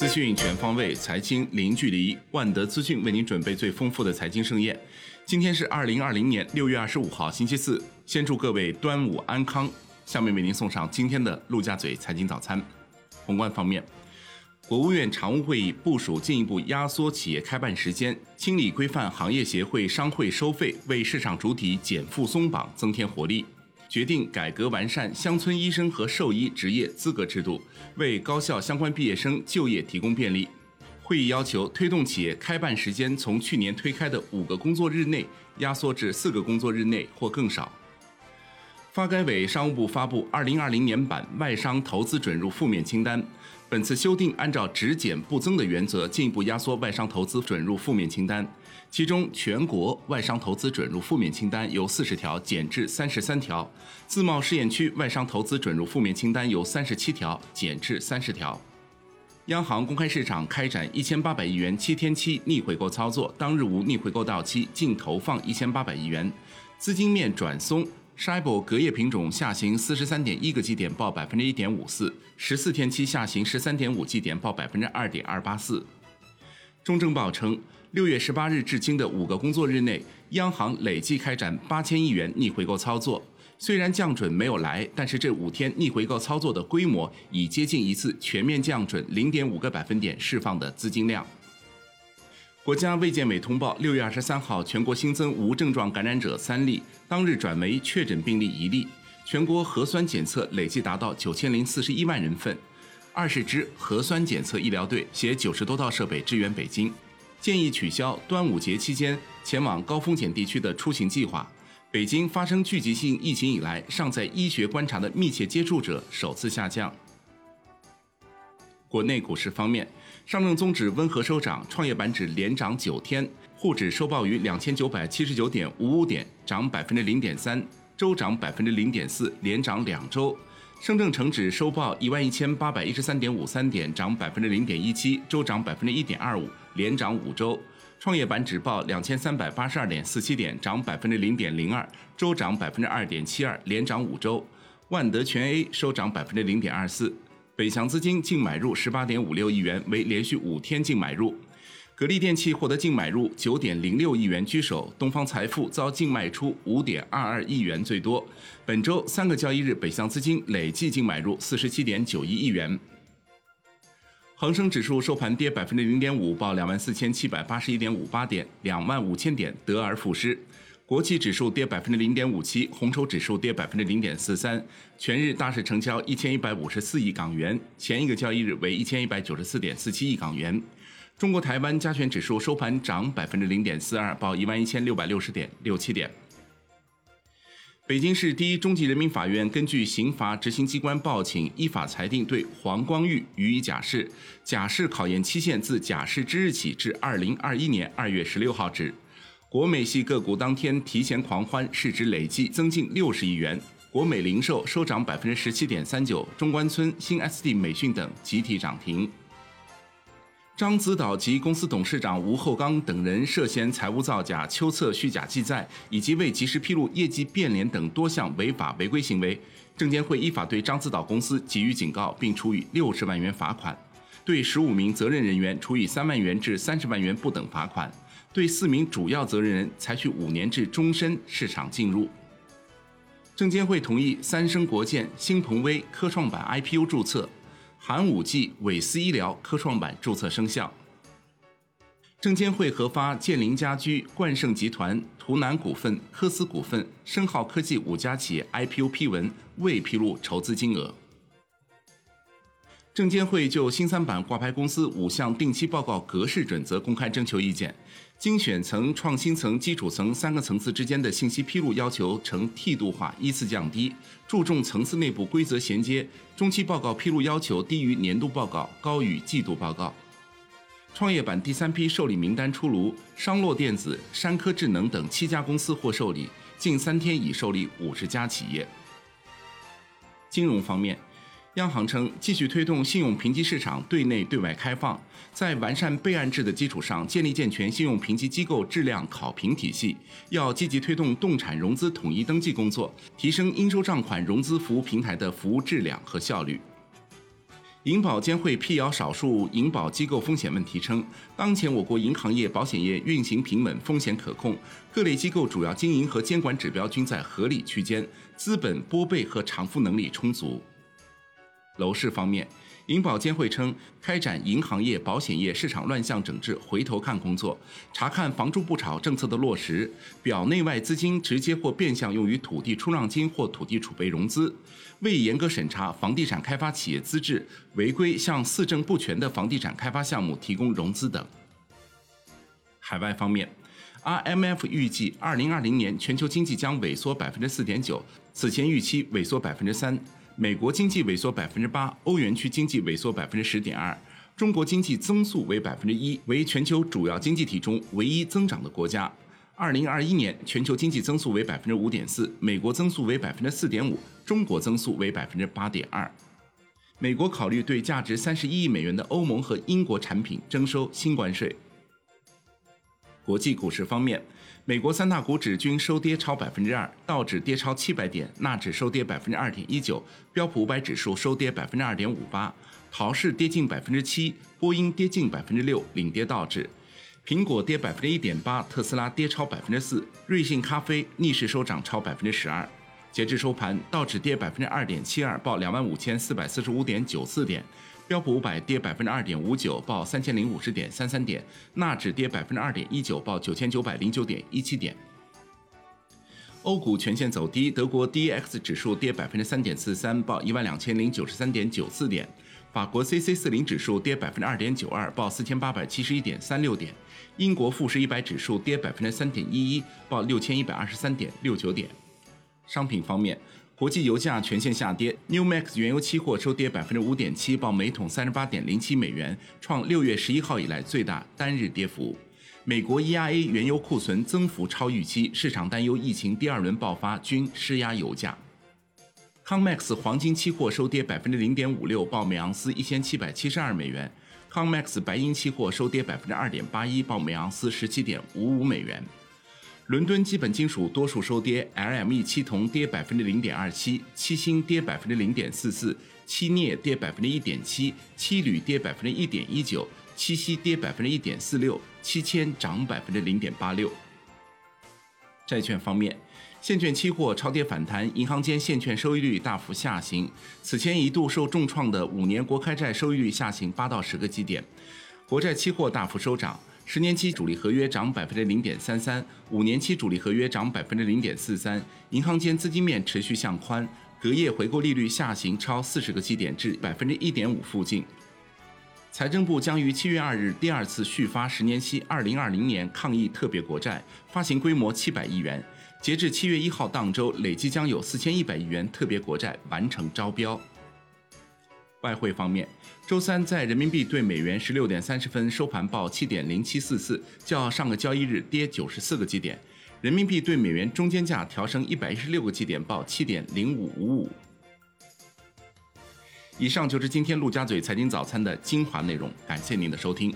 资讯全方位，财经零距离。万德资讯为您准备最丰富的财经盛宴。今天是二零二零年六月二十五号，星期四。先祝各位端午安康。下面为您送上今天的陆家嘴财经早餐。宏观方面，国务院常务会议部署进一步压缩企业开办时间，清理规范行业协会商会收费，为市场主体减负松绑增添活力。决定改革完善乡村医生和兽医职业资格制度，为高校相关毕业生就业提供便利。会议要求推动企业开办时间从去年推开的五个工作日内压缩至四个工作日内或更少。发改委、商务部发布二零二零年版外商投资准入负面清单。本次修订按照只减不增的原则，进一步压缩外商投资准入负面清单。其中，全国外商投资准入负面清单由四十条减至三十三条，自贸试验区外商投资准入负面清单由三十七条减至三十条。央行公开市场开展一千八百亿元七天期逆回购操作，当日无逆回购到期，净投放一千八百亿元，资金面转松。S h i b o 隔夜品种下行四十三点一个基点，报百分之一点五四；十四天期下行十三点五基点，报百分之二点二八四。中证报称，六月十八日至今的五个工作日内，央行累计开展八千亿元逆回购操作。虽然降准没有来，但是这五天逆回购操作的规模已接近一次全面降准零点五个百分点释放的资金量。国家卫健委通报，六月二十三号，全国新增无症状感染者三例，当日转为确诊病例一例。全国核酸检测累计达到九千零四十一万人份，二十支核酸检测医疗队携九十多套设备支援北京。建议取消端午节期间前往高风险地区的出行计划。北京发生聚集性疫情以来，尚在医学观察的密切接触者首次下降。国内股市方面，上证综指温和收涨，创业板指连涨九天，沪指收报于两千九百七十九点五五点，涨百分之零点三，周涨百分之零点四，连涨两周。深证成指收报一万一千八百一十三点五三点，涨百分之零点一七，周涨百分之一点二五，连涨五周。创业板指报两千三百八十二点四七点，涨百分之零点零二，周涨百分之二点七二，连涨五周。万德全 A 收涨百分之零点二四。北向资金净买入十八点五六亿元，为连续五天净买入。格力电器获得净买入九点零六亿元居首，东方财富遭净卖出五点二二亿元最多。本周三个交易日，北向资金累计净买入四十七点九一亿元。恒生指数收盘跌百分之零点五，报两万四千七百八十一点五八点，两万五千点得而复失。国企指数跌百分之零点五七，红筹指数跌百分之零点四三。全日大市成交一千一百五十四亿港元，前一个交易日为一千一百九十四点四七亿港元。中国台湾加权指数收盘涨百分之零点四二，报一万一千六百六十点六七点。北京市第一中级人民法院根据刑罚执行机关报请，依法裁定对黄光裕予以假释，假释考验期限自假释之日起至二零二一年二月十六号止。国美系个股当天提前狂欢，市值累计增近六十亿元。国美零售收涨百分之十七点三九，中关村、新 SD 美讯等集体涨停。獐子岛及公司董事长吴厚刚等人涉嫌财务造假、秋测虚假记载以及未及时披露业绩变脸等多项违法违规行为，证监会依法对獐子岛公司给予警告，并处以六十万元罚款，对十五名责任人员处以三万元至三十万元不等罚款。对四名主要责任人采取五年至终身市场禁入。证监会同意三生国建、新鹏威科创板 IPO 注册，寒武纪、伟思医疗科创板注册生效。证监会核发建林家居、冠盛集团、图南股份、科思股份、深浩科技五家企业 IPO 批文，未披露筹资金额。证监会就新三板挂牌公司五项定期报告格式准则公开征求意见。精选层、创新层、基础层三个层次之间的信息披露要求呈梯度化依次降低，注重层次内部规则衔接。中期报告披露要求低于年度报告，高于季度报告。创业板第三批受理名单出炉，商洛电子、山科智能等七家公司获受理，近三天已受理五十家企业。金融方面。央行称，继续推动信用评级市场对内对外开放，在完善备案制的基础上，建立健全信用评级机构质量考评体系。要积极推动动产融资统一登记工作，提升应收账款融资服务平台的服务质量和效率。银保监会辟谣少数银保机构风险问题称，当前我国银行业、保险业运行平稳，风险可控，各类机构主要经营和监管指标均在合理区间，资本拨备和偿付能力充足。楼市方面。银保监会称，开展银行业、保险业市场乱象整治回头看工作，查看“房住不炒”政策的落实，表内外资金直接或变相用于土地出让金或土地储备融资，未严格审查房地产开发企业资质，违规向四证不全的房地产开发项目提供融资等。海外方面，IMF 预计2020年全球经济将萎缩4.9%，此前预期萎缩3%。美国经济萎缩百分之八，欧元区经济萎缩百分之十点二，中国经济增速为百分之一，为全球主要经济体中唯一增长的国家。二零二一年全球经济增速为百分之五点四，美国增速为百分之四点五，中国增速为百分之八点二。美国考虑对价值三十一亿美元的欧盟和英国产品征收新关税。国际股市方面。美国三大股指均收跌超百分之二，道指跌超七百点，纳指收跌百分之二点一九，标普五百指数收跌百分之二点五八，陶氏跌近百分之七，波音跌近百分之六，领跌道指。苹果跌百分之一点八，特斯拉跌超百分之四，瑞幸咖啡逆势收涨超百分之十二。截至收盘，道指跌百分之二点七二，报两万五千四百四十五点九四点。标普五百跌百分之二点五九，报三千零五十点三三点；纳指跌百分之二点一九，报九千九百零九点一七点。欧股全线走低，德国 D X 指数跌百分之三点四三，报一万两千零九十三点九四点；法国 C C 四零指数跌百分之二点九二，报四千八百七十一点三六点；英国富时一百指数跌百分之三点一一，报六千一百二十三点六九点。商品方面。国际油价全线下跌，New Max 原油期货收跌百分之五点七，报每桶三十八点零七美元，创六月十一号以来最大单日跌幅。美国 EIA 原油库存增幅超预期，市场担忧疫情第二轮爆发，均施压油价。Comex 黄金期货收跌百分之零点五六，报每盎司一千七百七十二美元。Comex 白银期货收跌百分之二点八一，报每盎司十七点五五美元。伦敦基本金属多数收跌，LME 七铜跌百分之零点二七，七锌跌百分之零点四四，七镍跌百分之一点七，七铝跌百分之一点一九，七锡跌百分之一点四六，七铅涨百分之零点八六。债券方面，现券期货超跌反弹，银行间现券收益率大幅下行，此前一度受重创的五年国开债收益率下行八到十个基点，国债期货大幅收涨。十年期主力合约涨百分之零点三三，五年期主力合约涨百分之零点四三，银行间资金面持续向宽，隔夜回购利率下行超四十个基点至百分之一点五附近。财政部将于七月二日第二次续发十年期二零二零年抗疫特别国债，发行规模七百亿元，截至七月一号当周，累计将有四千一百亿元特别国债完成招标。外汇方面，周三在人民币对美元十六点三十分收盘报七点零七四四，较上个交易日跌九十四个基点。人民币对美元中间价调升一百一十六个基点，报七点零五五五。以上就是今天陆家嘴财经早餐的精华内容，感谢您的收听。